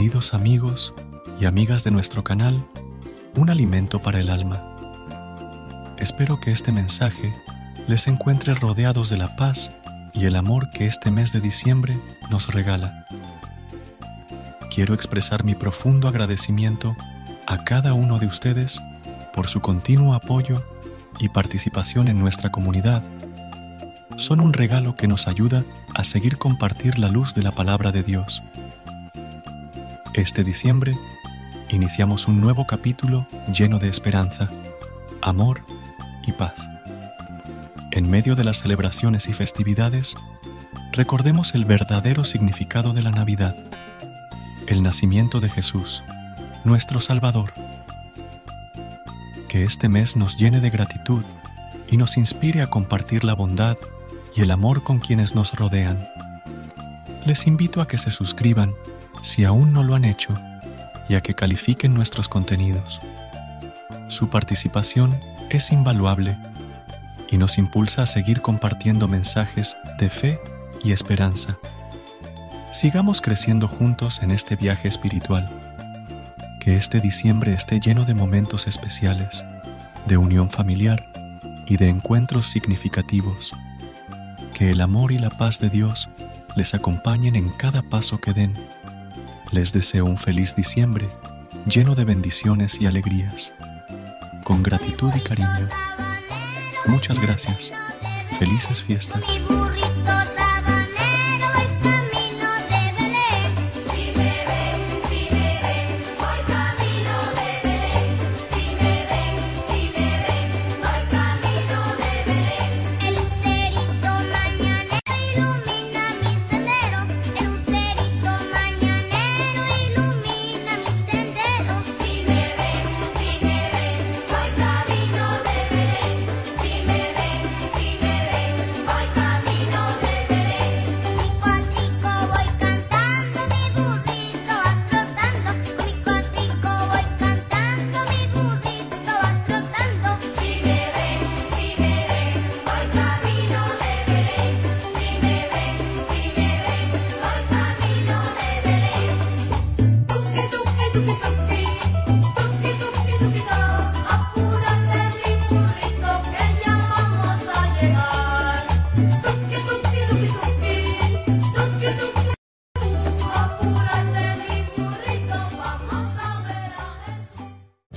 Queridos amigos y amigas de nuestro canal, un alimento para el alma. Espero que este mensaje les encuentre rodeados de la paz y el amor que este mes de diciembre nos regala. Quiero expresar mi profundo agradecimiento a cada uno de ustedes por su continuo apoyo y participación en nuestra comunidad. Son un regalo que nos ayuda a seguir compartir la luz de la palabra de Dios. Este diciembre iniciamos un nuevo capítulo lleno de esperanza, amor y paz. En medio de las celebraciones y festividades, recordemos el verdadero significado de la Navidad, el nacimiento de Jesús, nuestro Salvador. Que este mes nos llene de gratitud y nos inspire a compartir la bondad y el amor con quienes nos rodean. Les invito a que se suscriban si aún no lo han hecho y a que califiquen nuestros contenidos. Su participación es invaluable y nos impulsa a seguir compartiendo mensajes de fe y esperanza. Sigamos creciendo juntos en este viaje espiritual. Que este diciembre esté lleno de momentos especiales, de unión familiar y de encuentros significativos. Que el amor y la paz de Dios les acompañen en cada paso que den. Les deseo un feliz diciembre lleno de bendiciones y alegrías. Con gratitud y cariño. Muchas gracias. Felices fiestas.